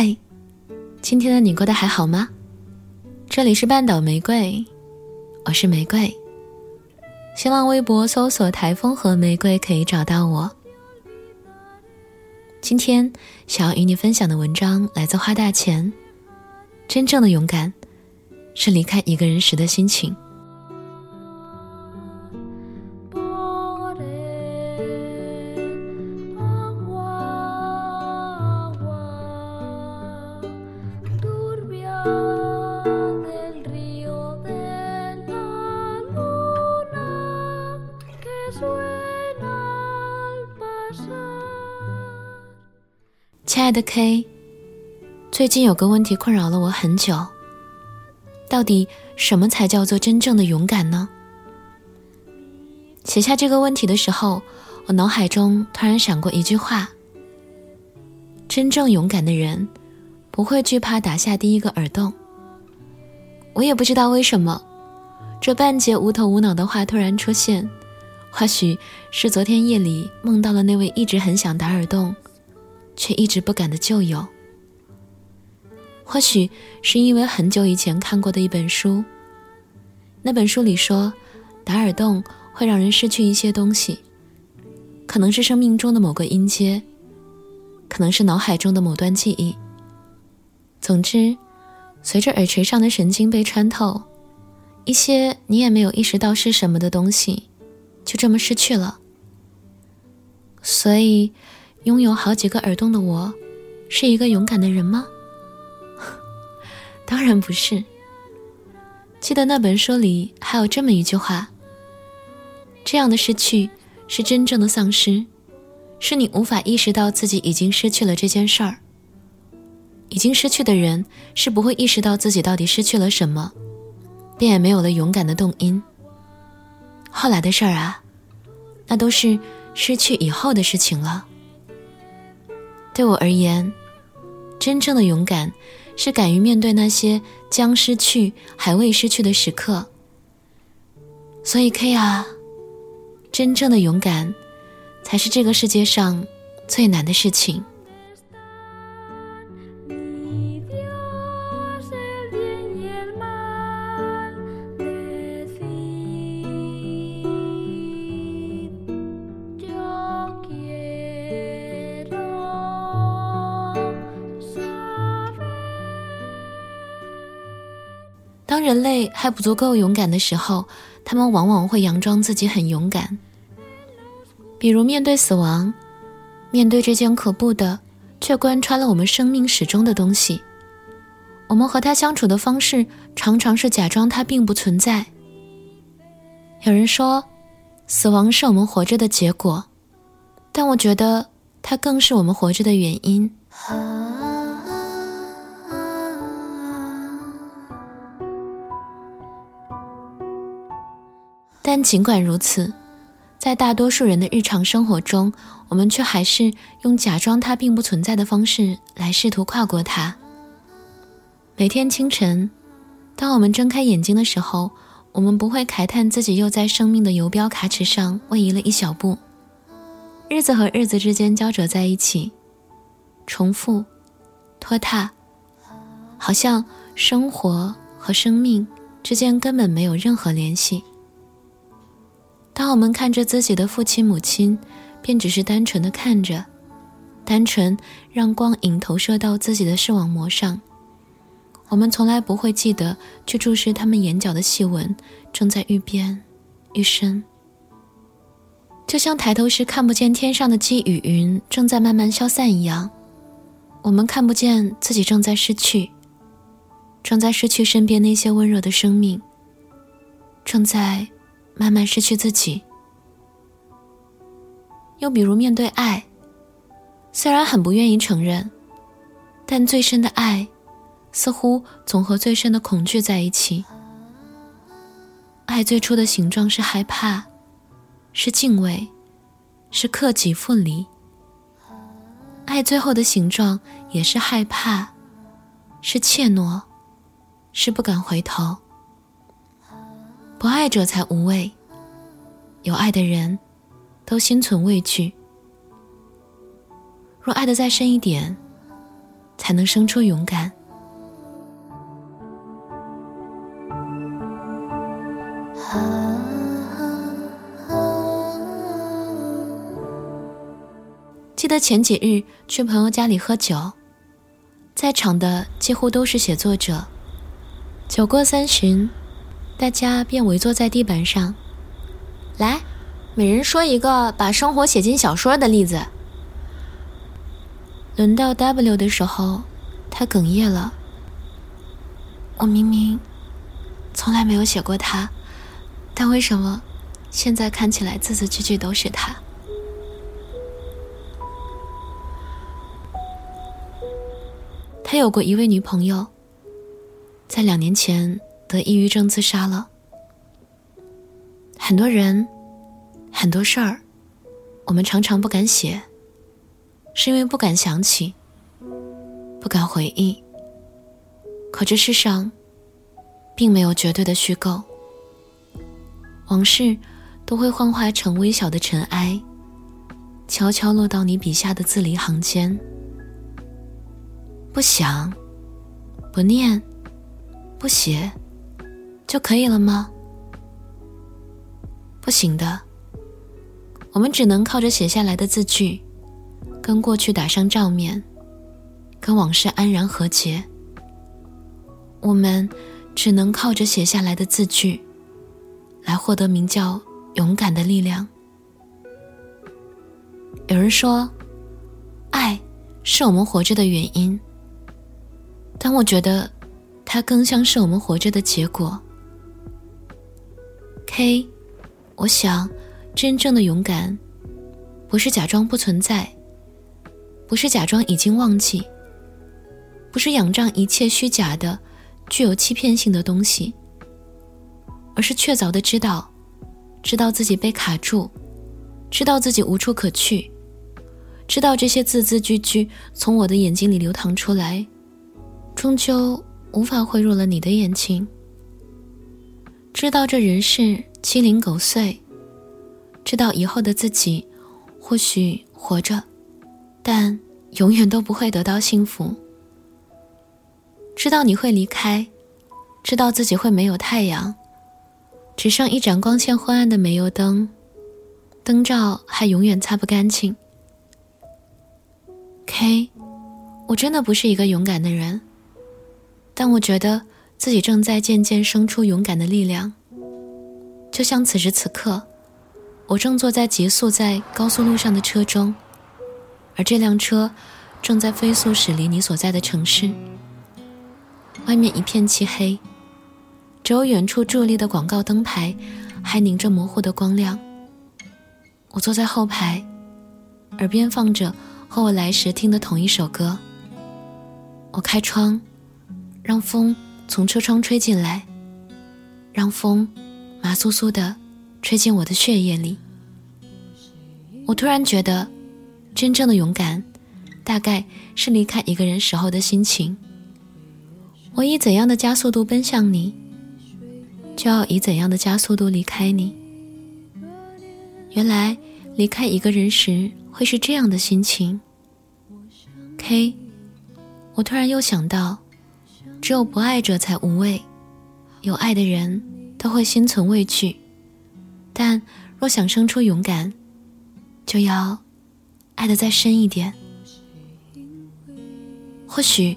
嗨，今天的你过得还好吗？这里是半岛玫瑰，我是玫瑰。新浪微博搜索“台风和玫瑰”可以找到我。今天想要与你分享的文章来自花大钱。真正的勇敢，是离开一个人时的心情。亲爱的 K，最近有个问题困扰了我很久。到底什么才叫做真正的勇敢呢？写下这个问题的时候，我脑海中突然闪过一句话：真正勇敢的人，不会惧怕打下第一个耳洞。我也不知道为什么，这半截无头无脑的话突然出现，或许是昨天夜里梦到了那位一直很想打耳洞。却一直不敢的旧友，或许是因为很久以前看过的一本书。那本书里说，打耳洞会让人失去一些东西，可能是生命中的某个音阶，可能是脑海中的某段记忆。总之，随着耳垂上的神经被穿透，一些你也没有意识到是什么的东西，就这么失去了。所以。拥有好几个耳洞的我，是一个勇敢的人吗？当然不是。记得那本书里还有这么一句话：这样的失去是真正的丧失，是你无法意识到自己已经失去了这件事儿。已经失去的人是不会意识到自己到底失去了什么，便也没有了勇敢的动因。后来的事儿啊，那都是失去以后的事情了。对我而言，真正的勇敢是敢于面对那些将失去还未失去的时刻。所以，K 啊，真正的勇敢才是这个世界上最难的事情。当人类还不足够勇敢的时候，他们往往会佯装自己很勇敢。比如面对死亡，面对这件可怖的却贯穿了我们生命始终的东西，我们和他相处的方式常常是假装它并不存在。有人说，死亡是我们活着的结果，但我觉得它更是我们活着的原因。但尽管如此，在大多数人的日常生活中，我们却还是用假装它并不存在的方式来试图跨过它。每天清晨，当我们睁开眼睛的时候，我们不会慨叹自己又在生命的游标卡尺上位移了一小步。日子和日子之间交折在一起，重复、拖沓，好像生活和生命之间根本没有任何联系。当我们看着自己的父亲母亲，便只是单纯的看着，单纯让光影投射到自己的视网膜上。我们从来不会记得去注视他们眼角的细纹正在愈变愈深，就像抬头时看不见天上的积雨云正在慢慢消散一样，我们看不见自己正在失去，正在失去身边那些温热的生命，正在。慢慢失去自己，又比如面对爱，虽然很不愿意承认，但最深的爱，似乎总和最深的恐惧在一起。爱最初的形状是害怕，是敬畏，是克己复礼；爱最后的形状也是害怕，是怯懦，是不敢回头。不爱者才无畏，有爱的人，都心存畏惧。若爱的再深一点，才能生出勇敢。记得前几日去朋友家里喝酒，在场的几乎都是写作者。酒过三巡，大家便围坐在地板上，来，每人说一个把生活写进小说的例子。轮到 W 的时候，他哽咽了。我明明从来没有写过他，但为什么现在看起来字字句句都是他？他有过一位女朋友，在两年前得抑郁症自杀了。很多人，很多事儿，我们常常不敢写。是因为不敢想起，不敢回忆。可这世上，并没有绝对的虚构。往事都会幻化成微小的尘埃，悄悄落到你笔下的字里行间。不想，不念，不写，就可以了吗？不行的。我们只能靠着写下来的字句。跟过去打上照面，跟往事安然和解。我们只能靠着写下来的字句，来获得名叫勇敢的力量。有人说，爱是我们活着的原因，但我觉得，它更像是我们活着的结果。K，我想，真正的勇敢，不是假装不存在。不是假装已经忘记，不是仰仗一切虚假的、具有欺骗性的东西，而是确凿的知道，知道自己被卡住，知道自己无处可去，知道这些字字句句从我的眼睛里流淌出来，终究无法汇入了你的眼睛。知道这人世鸡零狗碎，知道以后的自己或许活着。但永远都不会得到幸福。知道你会离开，知道自己会没有太阳，只剩一盏光线昏暗的煤油灯，灯罩还永远擦不干净。K，我真的不是一个勇敢的人，但我觉得自己正在渐渐生出勇敢的力量。就像此时此刻，我正坐在急速在高速路上的车中。而这辆车正在飞速驶离你所在的城市，外面一片漆黑，只有远处伫立的广告灯牌还凝着模糊的光亮。我坐在后排，耳边放着和我来时听的同一首歌。我开窗，让风从车窗吹进来，让风麻酥酥的吹进我的血液里。我突然觉得。真正的勇敢，大概是离开一个人时候的心情。我以怎样的加速度奔向你，就要以怎样的加速度离开你。原来离开一个人时会是这样的心情。K，我突然又想到，只有不爱者才无畏，有爱的人都会心存畏惧。但若想生出勇敢，就要。爱的再深一点，或许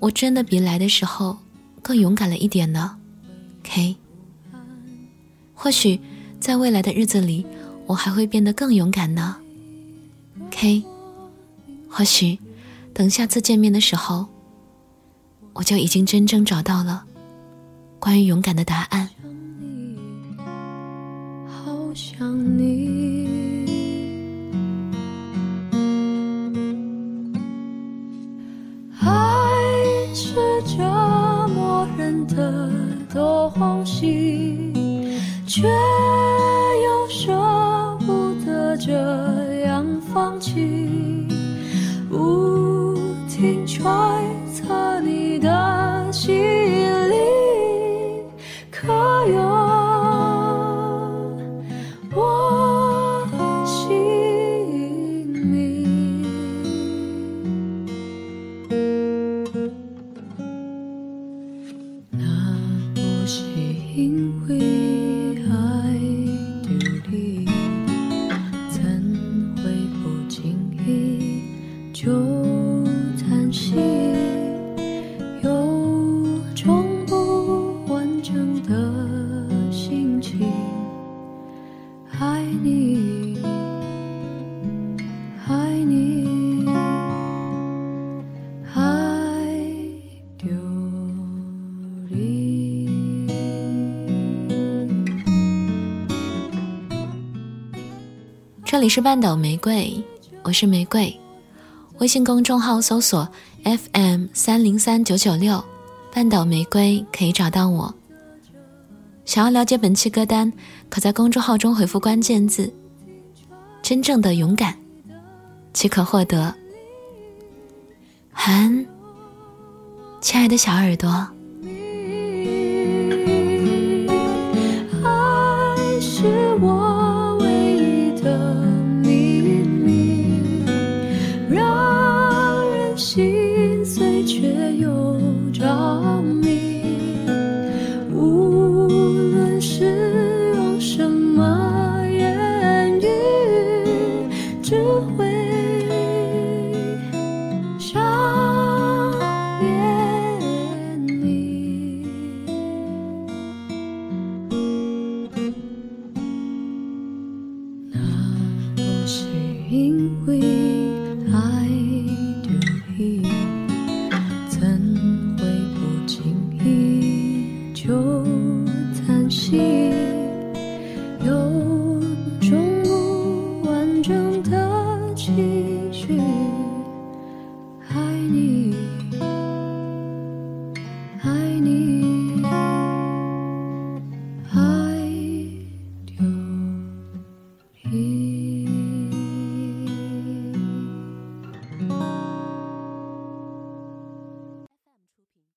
我真的比来的时候更勇敢了一点呢，K。或许在未来的日子里，我还会变得更勇敢呢，K。或许等下次见面的时候，我就已经真正找到了关于勇敢的答案。好想你。却又舍不得这样放弃，不停揣这里是半岛玫瑰，我是玫瑰。微信公众号搜索 FM 三零三九九六，半岛玫瑰可以找到我。想要了解本期歌单，可在公众号中回复关键字“真正的勇敢”，即可获得。韩，亲爱的小耳朵。